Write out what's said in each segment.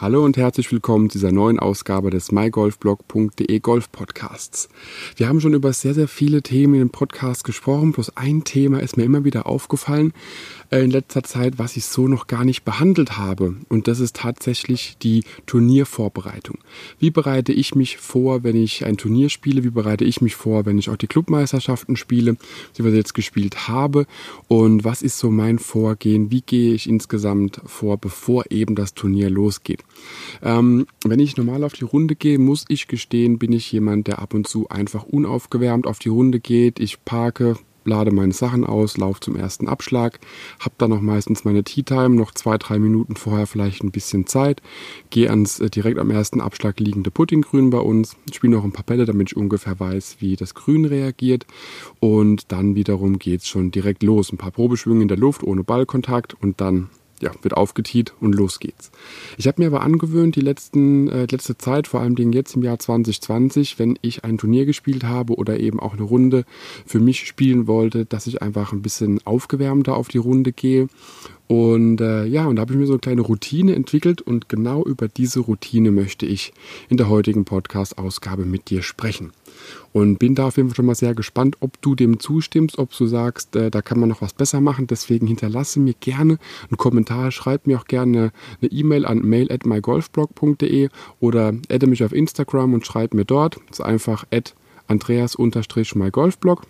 Hallo und herzlich willkommen zu dieser neuen Ausgabe des mygolfblog.de Golf Podcasts. Wir haben schon über sehr, sehr viele Themen in dem Podcast gesprochen, bloß ein Thema ist mir immer wieder aufgefallen äh, in letzter Zeit, was ich so noch gar nicht behandelt habe. Und das ist tatsächlich die Turniervorbereitung. Wie bereite ich mich vor, wenn ich ein Turnier spiele? Wie bereite ich mich vor, wenn ich auch die Clubmeisterschaften spiele, die wir jetzt gespielt habe? Und was ist so mein Vorgehen? Wie gehe ich insgesamt vor, bevor eben das Turnier losgeht? Ähm, wenn ich normal auf die Runde gehe, muss ich gestehen, bin ich jemand, der ab und zu einfach unaufgewärmt auf die Runde geht. Ich parke, lade meine Sachen aus, laufe zum ersten Abschlag, habe dann noch meistens meine Tea Time, noch zwei, drei Minuten vorher vielleicht ein bisschen Zeit, gehe ans äh, direkt am ersten Abschlag liegende Puttinggrün bei uns, spiele noch ein paar Bälle, damit ich ungefähr weiß, wie das Grün reagiert und dann wiederum geht es schon direkt los. Ein paar Probeschwünge in der Luft ohne Ballkontakt und dann ja, wird aufgetiet und los geht's. Ich habe mir aber angewöhnt, die letzten, äh, letzte Zeit, vor allem jetzt im Jahr 2020, wenn ich ein Turnier gespielt habe oder eben auch eine Runde für mich spielen wollte, dass ich einfach ein bisschen aufgewärmter auf die Runde gehe und äh, ja, und da habe ich mir so eine kleine Routine entwickelt und genau über diese Routine möchte ich in der heutigen Podcast-Ausgabe mit dir sprechen. Und bin da auf jeden Fall schon mal sehr gespannt, ob du dem zustimmst, ob du sagst, äh, da kann man noch was besser machen. Deswegen hinterlasse mir gerne einen Kommentar, schreib mir auch gerne eine E-Mail an mail at mygolfblog.de oder adde mich auf Instagram und schreib mir dort. Das ist einfach at andreas-mygolfblog.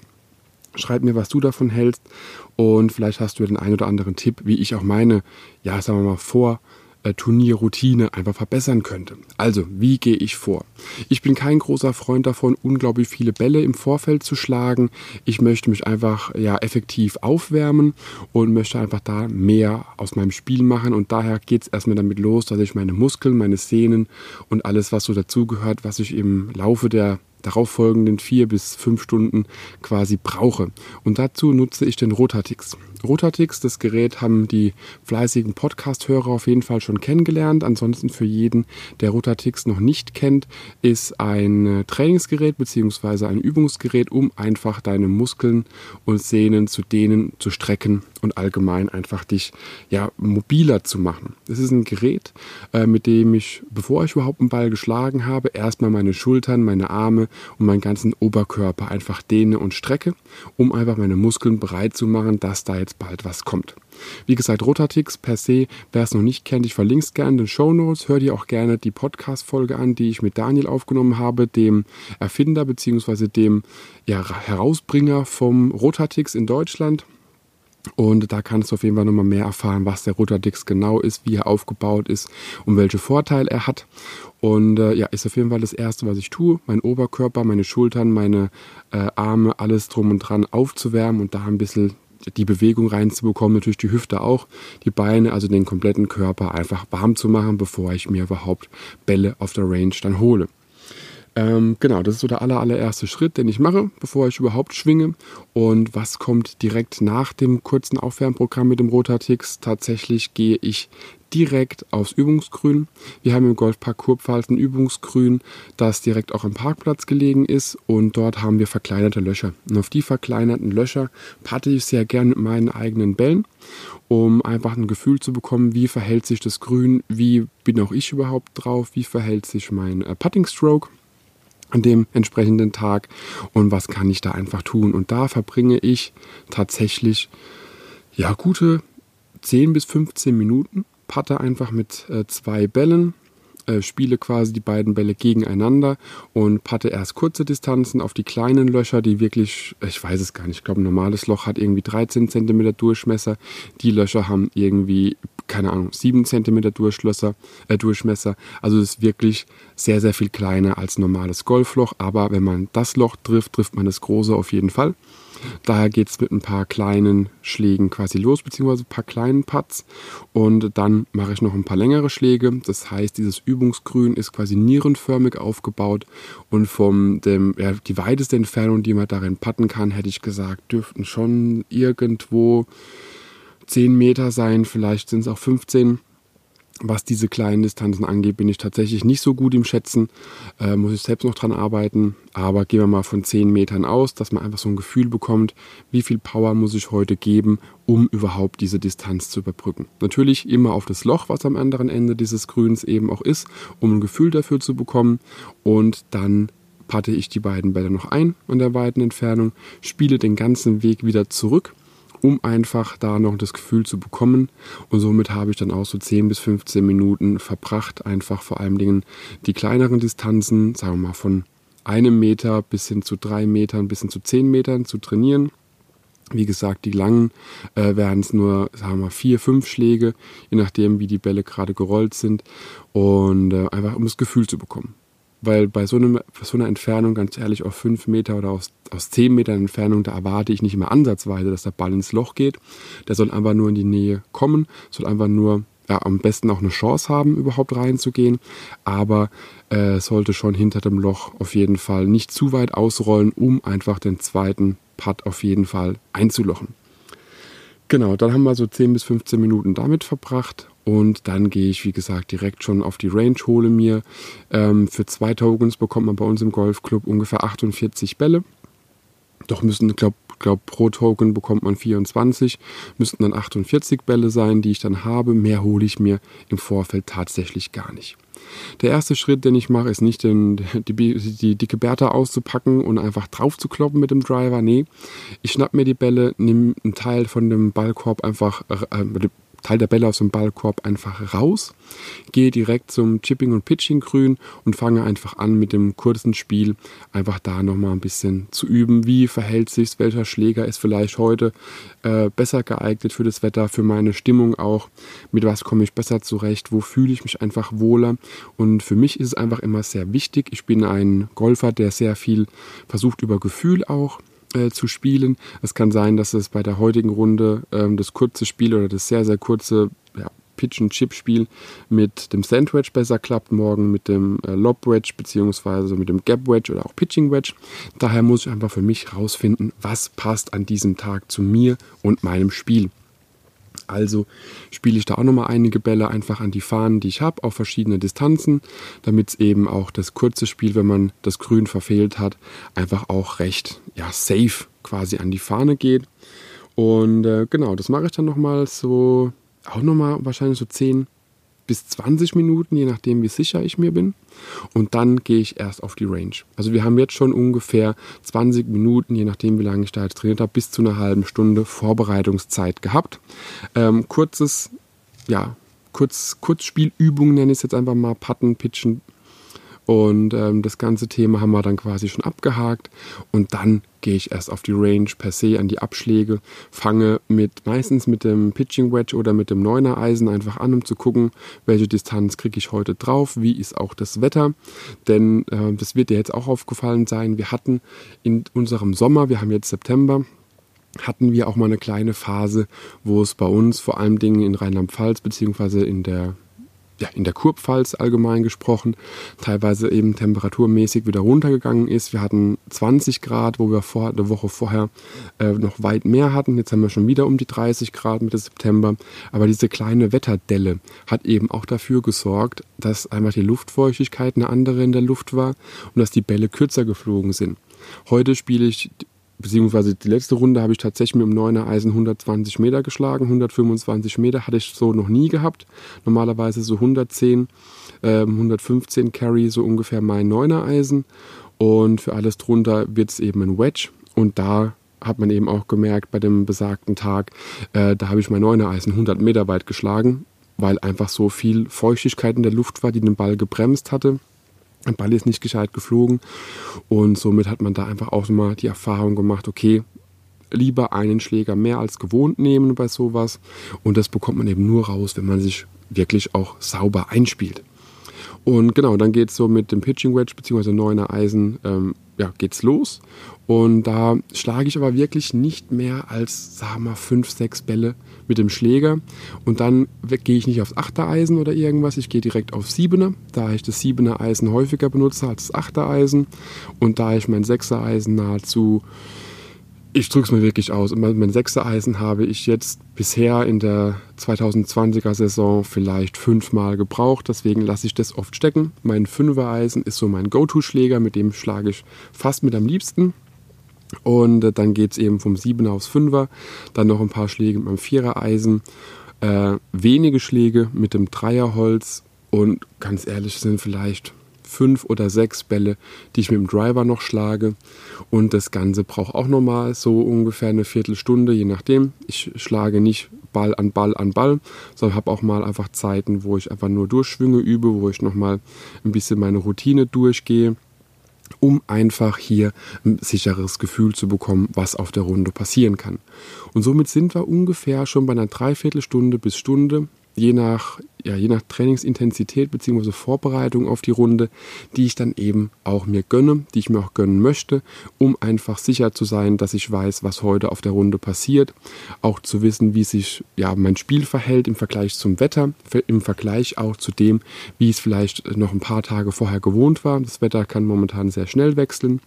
Schreib mir, was du davon hältst und vielleicht hast du den einen oder anderen Tipp, wie ich auch meine, ja, sagen wir mal, vor Turnierroutine einfach verbessern könnte. Also, wie gehe ich vor? Ich bin kein großer Freund davon, unglaublich viele Bälle im Vorfeld zu schlagen. Ich möchte mich einfach ja effektiv aufwärmen und möchte einfach da mehr aus meinem Spiel machen und daher geht es erstmal damit los, dass ich meine Muskeln, meine Sehnen und alles, was so dazugehört, was ich im Laufe der darauffolgenden vier bis fünf Stunden quasi brauche. Und dazu nutze ich den Rotatix. Rotatix, das Gerät haben die fleißigen Podcast-Hörer auf jeden Fall schon kennengelernt. Ansonsten für jeden, der Rotatix noch nicht kennt, ist ein Trainingsgerät bzw. ein Übungsgerät, um einfach deine Muskeln und Sehnen zu dehnen, zu strecken und allgemein einfach dich ja mobiler zu machen. Das ist ein Gerät, äh, mit dem ich, bevor ich überhaupt einen Ball geschlagen habe, erstmal meine Schultern, meine Arme und meinen ganzen Oberkörper einfach dehne und strecke, um einfach meine Muskeln bereit zu machen, dass da jetzt bald was kommt. Wie gesagt, Rotatix per se, wer es noch nicht kennt, ich verlinke es gerne in den Show Notes. Hör dir auch gerne die Podcast-Folge an, die ich mit Daniel aufgenommen habe, dem Erfinder bzw. dem ja, Herausbringer vom Rotatix in Deutschland. Und da kannst du auf jeden Fall nochmal mehr erfahren, was der Rotadix genau ist, wie er aufgebaut ist und welche Vorteile er hat. Und äh, ja, ist auf jeden Fall das Erste, was ich tue, mein Oberkörper, meine Schultern, meine äh, Arme, alles drum und dran aufzuwärmen und da ein bisschen die Bewegung reinzubekommen, natürlich die Hüfte auch, die Beine, also den kompletten Körper einfach warm zu machen, bevor ich mir überhaupt Bälle auf der Range dann hole. Ähm, genau, das ist so der aller, allererste Schritt, den ich mache, bevor ich überhaupt schwinge. Und was kommt direkt nach dem kurzen Aufwärmprogramm mit dem Rotatix? Tatsächlich gehe ich direkt aufs Übungsgrün. Wir haben im Golfpark Kurpfalz ein Übungsgrün, das direkt auch am Parkplatz gelegen ist und dort haben wir verkleinerte Löcher. Und auf die verkleinerten Löcher patte ich sehr gern mit meinen eigenen Bällen, um einfach ein Gefühl zu bekommen, wie verhält sich das Grün, wie bin auch ich überhaupt drauf, wie verhält sich mein äh, Putting Stroke an dem entsprechenden Tag und was kann ich da einfach tun. Und da verbringe ich tatsächlich ja gute 10 bis 15 Minuten, patte einfach mit äh, zwei Bällen, äh, spiele quasi die beiden Bälle gegeneinander und patte erst kurze Distanzen auf die kleinen Löcher, die wirklich, ich weiß es gar nicht, ich glaube, ein normales Loch hat irgendwie 13 cm Durchmesser. Die Löcher haben irgendwie keine Ahnung, 7 cm äh, Durchmesser. Also es ist wirklich sehr, sehr viel kleiner als normales Golfloch. Aber wenn man das Loch trifft, trifft man das große auf jeden Fall. Daher geht es mit ein paar kleinen Schlägen quasi los, beziehungsweise ein paar kleinen Putts. Und dann mache ich noch ein paar längere Schläge. Das heißt, dieses Übungsgrün ist quasi nierenförmig aufgebaut. Und vom dem, ja, die weiteste Entfernung, die man darin putten kann, hätte ich gesagt, dürften schon irgendwo 10 Meter sein, vielleicht sind es auch 15. was diese kleinen Distanzen angeht, bin ich tatsächlich nicht so gut im Schätzen. Äh, muss ich selbst noch dran arbeiten. Aber gehen wir mal von 10 Metern aus, dass man einfach so ein Gefühl bekommt, wie viel Power muss ich heute geben, um überhaupt diese Distanz zu überbrücken. Natürlich immer auf das Loch, was am anderen Ende dieses Grüns eben auch ist, um ein Gefühl dafür zu bekommen. Und dann patte ich die beiden Bälle noch ein an der weiten Entfernung, spiele den ganzen Weg wieder zurück um einfach da noch das Gefühl zu bekommen. Und somit habe ich dann auch so 10 bis 15 Minuten verbracht, einfach vor allen Dingen die kleineren Distanzen, sagen wir mal von einem Meter bis hin zu drei Metern, bis hin zu zehn Metern zu trainieren. Wie gesagt, die langen äh, werden es nur, sagen wir mal, vier, fünf Schläge, je nachdem, wie die Bälle gerade gerollt sind. Und äh, einfach um das Gefühl zu bekommen. Weil bei so, einem, bei so einer Entfernung, ganz ehrlich, auf fünf Meter oder aus, aus zehn Metern Entfernung, da erwarte ich nicht mehr ansatzweise, dass der Ball ins Loch geht. Der soll einfach nur in die Nähe kommen, soll einfach nur ja, am besten auch eine Chance haben, überhaupt reinzugehen. Aber äh, sollte schon hinter dem Loch auf jeden Fall nicht zu weit ausrollen, um einfach den zweiten Putt auf jeden Fall einzulochen. Genau, dann haben wir so 10 bis 15 Minuten damit verbracht und dann gehe ich, wie gesagt, direkt schon auf die Range, hole mir ähm, für zwei Tokens bekommt man bei uns im Golfclub ungefähr 48 Bälle. Doch müssen, glaube, glaub, pro Token bekommt man 24, müssten dann 48 Bälle sein, die ich dann habe. Mehr hole ich mir im Vorfeld tatsächlich gar nicht. Der erste Schritt, den ich mache, ist nicht den, die, die, dicke Bertha auszupacken und einfach drauf zu kloppen mit dem Driver. Nee, ich schnapp mir die Bälle, nehme einen Teil von dem Ballkorb einfach, äh, Teil der Bälle aus dem Ballkorb einfach raus, gehe direkt zum Chipping und Pitching Grün und fange einfach an mit dem kurzen Spiel einfach da nochmal ein bisschen zu üben. Wie verhält sich welcher Schläger ist vielleicht heute äh, besser geeignet für das Wetter, für meine Stimmung auch, mit was komme ich besser zurecht, wo fühle ich mich einfach wohler und für mich ist es einfach immer sehr wichtig. Ich bin ein Golfer, der sehr viel versucht über Gefühl auch äh, zu spielen. Es kann sein, dass es bei der heutigen Runde ähm, das kurze Spiel oder das sehr, sehr kurze ja, Pitch-and-Chip-Spiel mit dem Sandwedge besser klappt, morgen mit dem äh, Lob-Wedge beziehungsweise mit dem Gap-Wedge oder auch Pitching-Wedge. Daher muss ich einfach für mich herausfinden, was passt an diesem Tag zu mir und meinem Spiel. Also spiele ich da auch nochmal einige Bälle einfach an die Fahnen, die ich habe, auf verschiedene Distanzen, damit es eben auch das kurze Spiel, wenn man das Grün verfehlt hat, einfach auch recht ja, safe quasi an die Fahne geht. Und äh, genau, das mache ich dann nochmal so, auch nochmal wahrscheinlich so 10, bis 20 Minuten, je nachdem, wie sicher ich mir bin. Und dann gehe ich erst auf die Range. Also wir haben jetzt schon ungefähr 20 Minuten, je nachdem, wie lange ich da jetzt trainiert habe, bis zu einer halben Stunde Vorbereitungszeit gehabt. Ähm, kurzes, ja, kurz, Kurzspielübung nenne ich es jetzt einfach mal, Patten, Pitchen, und ähm, das ganze Thema haben wir dann quasi schon abgehakt. Und dann gehe ich erst auf die Range per se an die Abschläge, fange mit meistens mit dem Pitching Wedge oder mit dem Neuner Eisen einfach an, um zu gucken, welche Distanz kriege ich heute drauf, wie ist auch das Wetter. Denn äh, das wird dir jetzt auch aufgefallen sein. Wir hatten in unserem Sommer, wir haben jetzt September, hatten wir auch mal eine kleine Phase, wo es bei uns vor allem Dingen in Rheinland-Pfalz beziehungsweise in der ja, in der Kurpfalz allgemein gesprochen, teilweise eben temperaturmäßig wieder runtergegangen ist. Wir hatten 20 Grad, wo wir vor, eine Woche vorher äh, noch weit mehr hatten. Jetzt haben wir schon wieder um die 30 Grad Mitte September. Aber diese kleine Wetterdelle hat eben auch dafür gesorgt, dass einmal die Luftfeuchtigkeit eine andere in der Luft war und dass die Bälle kürzer geflogen sind. Heute spiele ich beziehungsweise die letzte Runde habe ich tatsächlich mit dem 9er Eisen 120 Meter geschlagen. 125 Meter hatte ich so noch nie gehabt. Normalerweise so 110, äh, 115 Carry, so ungefähr mein 9er Eisen. Und für alles drunter wird es eben ein Wedge. Und da hat man eben auch gemerkt, bei dem besagten Tag, äh, da habe ich mein 9er Eisen 100 Meter weit geschlagen, weil einfach so viel Feuchtigkeit in der Luft war, die den Ball gebremst hatte. Der Ball ist nicht gescheit geflogen und somit hat man da einfach auch mal die Erfahrung gemacht, okay, lieber einen Schläger mehr als gewohnt nehmen bei sowas und das bekommt man eben nur raus, wenn man sich wirklich auch sauber einspielt. Und genau, dann geht es so mit dem Pitching Wedge bzw. neuner Eisen, ähm, ja, geht's los. Und da schlage ich aber wirklich nicht mehr als, sagen wir mal, fünf, sechs Bälle mit dem Schläger. Und dann gehe ich nicht aufs Achtereisen oder irgendwas, ich gehe direkt auf Siebener, da ich das Siebener Eisen häufiger benutze als das Achtereisen. Und da ich mein Sechser Eisen nahezu ich drücke es mir wirklich aus. Mein sechster Eisen habe ich jetzt bisher in der 2020er Saison vielleicht fünfmal gebraucht. Deswegen lasse ich das oft stecken. Mein fünfer Eisen ist so mein Go-To-Schläger, mit dem schlage ich fast mit am liebsten. Und äh, dann geht es eben vom 7er aufs 5er. Dann noch ein paar Schläge mit meinem 4er Eisen. Äh, wenige Schläge mit dem Dreierholz. Und ganz ehrlich sind vielleicht fünf oder sechs Bälle, die ich mit dem Driver noch schlage. Und das Ganze braucht auch nochmal so ungefähr eine Viertelstunde, je nachdem. Ich schlage nicht Ball an Ball an Ball, sondern habe auch mal einfach Zeiten, wo ich einfach nur Durchschwünge übe, wo ich nochmal ein bisschen meine Routine durchgehe um einfach hier ein sicheres Gefühl zu bekommen, was auf der Runde passieren kann. Und somit sind wir ungefähr schon bei einer Dreiviertelstunde bis Stunde je nach, ja, je nach Trainingsintensität bzw. Vorbereitung auf die Runde, die ich dann eben auch mir gönne, die ich mir auch gönnen möchte, um einfach sicher zu sein, dass ich weiß, was heute auf der Runde passiert, auch zu wissen, wie sich ja, mein Spiel verhält im Vergleich zum Wetter, im Vergleich auch zu dem, wie es vielleicht noch ein paar Tage vorher gewohnt war. Das Wetter kann momentan sehr schnell wechseln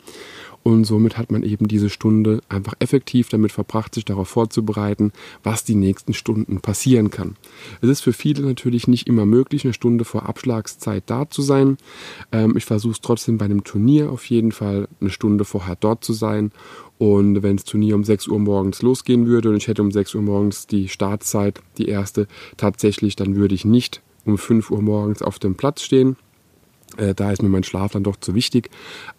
und somit hat man eben diese Stunde einfach effektiv damit verbracht, sich darauf vorzubereiten, was die nächsten Stunden passieren kann. Es ist für viele natürlich nicht immer möglich, eine Stunde vor Abschlagszeit da zu sein. Ähm, ich versuche es trotzdem bei einem Turnier auf jeden Fall eine Stunde vorher dort zu sein. Und wenn das Turnier um 6 Uhr morgens losgehen würde und ich hätte um 6 Uhr morgens die Startzeit, die erste, tatsächlich, dann würde ich nicht um 5 Uhr morgens auf dem Platz stehen, äh, da ist mir mein Schlaf dann doch zu wichtig.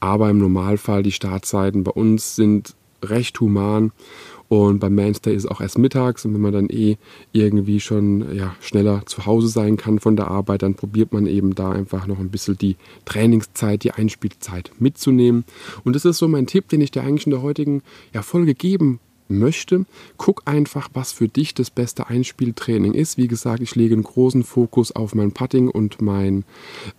Aber im Normalfall die Startzeiten bei uns sind recht human. Und beim Mainstay ist es auch erst mittags. Und wenn man dann eh irgendwie schon ja, schneller zu Hause sein kann von der Arbeit, dann probiert man eben da einfach noch ein bisschen die Trainingszeit, die Einspielzeit mitzunehmen. Und das ist so mein Tipp, den ich dir eigentlich in der heutigen ja, Folge geben möchte. Guck einfach, was für dich das beste Einspieltraining ist. Wie gesagt, ich lege einen großen Fokus auf mein Putting und mein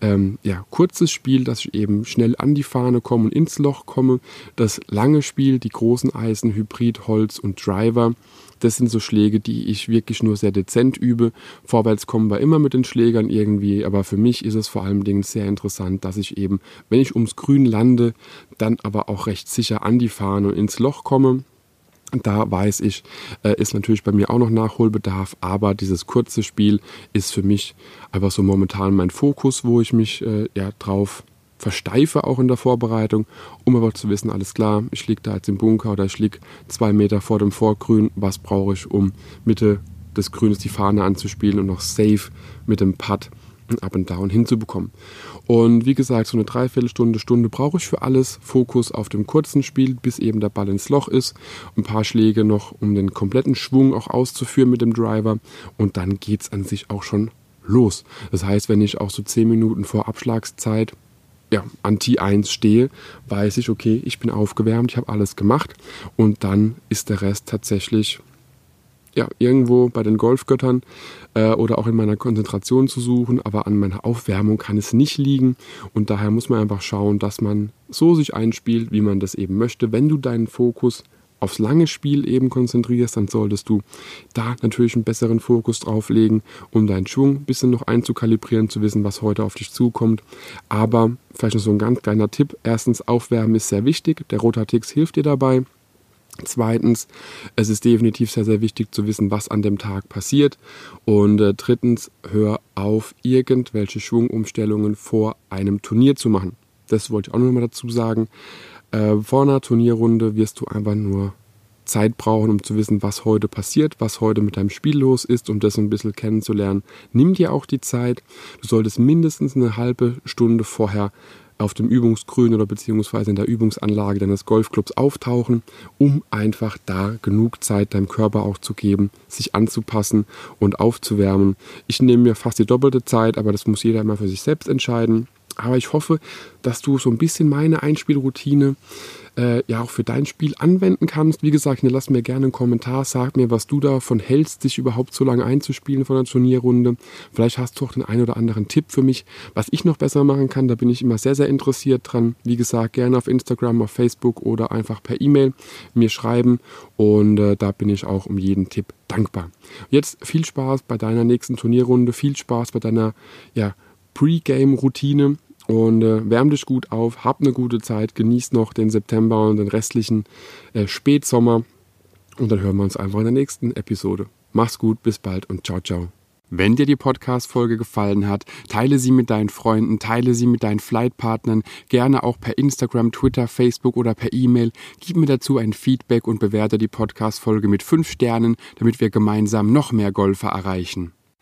ähm, ja, kurzes Spiel, dass ich eben schnell an die Fahne komme und ins Loch komme. Das lange Spiel, die großen Eisen, Hybrid, Holz und Driver. Das sind so Schläge, die ich wirklich nur sehr dezent übe. Vorwärts kommen wir immer mit den Schlägern irgendwie, aber für mich ist es vor allen Dingen sehr interessant, dass ich eben, wenn ich ums Grün lande, dann aber auch recht sicher an die Fahne und ins Loch komme. Da weiß ich, äh, ist natürlich bei mir auch noch Nachholbedarf, aber dieses kurze Spiel ist für mich einfach so momentan mein Fokus, wo ich mich äh, ja drauf versteife auch in der Vorbereitung, um aber zu wissen, alles klar, ich liege da jetzt im Bunker oder ich liege zwei Meter vor dem Vorgrün, was brauche ich, um Mitte des Grünes die Fahne anzuspielen und noch safe mit dem Putt ein Up and Down hinzubekommen. Und wie gesagt, so eine Dreiviertelstunde, Stunde brauche ich für alles. Fokus auf dem kurzen Spiel, bis eben der Ball ins Loch ist. Ein paar Schläge noch, um den kompletten Schwung auch auszuführen mit dem Driver. Und dann geht es an sich auch schon los. Das heißt, wenn ich auch so 10 Minuten vor Abschlagszeit ja, an T1 stehe, weiß ich, okay, ich bin aufgewärmt, ich habe alles gemacht und dann ist der Rest tatsächlich ja, irgendwo bei den Golfgöttern äh, oder auch in meiner Konzentration zu suchen, aber an meiner Aufwärmung kann es nicht liegen und daher muss man einfach schauen, dass man so sich einspielt, wie man das eben möchte. Wenn du deinen Fokus aufs lange Spiel eben konzentrierst, dann solltest du da natürlich einen besseren Fokus drauf legen, um deinen Schwung ein bisschen noch einzukalibrieren, zu wissen, was heute auf dich zukommt. Aber vielleicht noch so ein ganz kleiner Tipp. Erstens, Aufwärmen ist sehr wichtig. Der Rotatix hilft dir dabei. Zweitens, es ist definitiv sehr, sehr wichtig zu wissen, was an dem Tag passiert. Und äh, drittens, hör auf, irgendwelche Schwungumstellungen vor einem Turnier zu machen. Das wollte ich auch nochmal dazu sagen. Äh, vor einer Turnierrunde wirst du einfach nur Zeit brauchen, um zu wissen, was heute passiert, was heute mit deinem Spiel los ist, um das ein bisschen kennenzulernen. Nimm dir auch die Zeit. Du solltest mindestens eine halbe Stunde vorher auf dem Übungsgrün oder beziehungsweise in der Übungsanlage deines Golfclubs auftauchen, um einfach da genug Zeit deinem Körper auch zu geben, sich anzupassen und aufzuwärmen. Ich nehme mir fast die doppelte Zeit, aber das muss jeder immer für sich selbst entscheiden. Aber ich hoffe, dass du so ein bisschen meine Einspielroutine äh, ja auch für dein Spiel anwenden kannst. Wie gesagt, lass mir gerne einen Kommentar, sag mir, was du davon hältst, dich überhaupt so lange einzuspielen von der Turnierrunde. Vielleicht hast du auch den einen oder anderen Tipp für mich, was ich noch besser machen kann. Da bin ich immer sehr, sehr interessiert dran. Wie gesagt, gerne auf Instagram, auf Facebook oder einfach per E-Mail mir schreiben und äh, da bin ich auch um jeden Tipp dankbar. Jetzt viel Spaß bei deiner nächsten Turnierrunde, viel Spaß bei deiner ja, Pre-Game-Routine und äh, wärm dich gut auf, hab eine gute Zeit, genieß noch den September und den restlichen äh, Spätsommer und dann hören wir uns einfach in der nächsten Episode. Mach's gut, bis bald und ciao, ciao. Wenn dir die Podcast-Folge gefallen hat, teile sie mit deinen Freunden, teile sie mit deinen Flightpartnern, gerne auch per Instagram, Twitter, Facebook oder per E-Mail. Gib mir dazu ein Feedback und bewerte die Podcast-Folge mit 5 Sternen, damit wir gemeinsam noch mehr Golfer erreichen.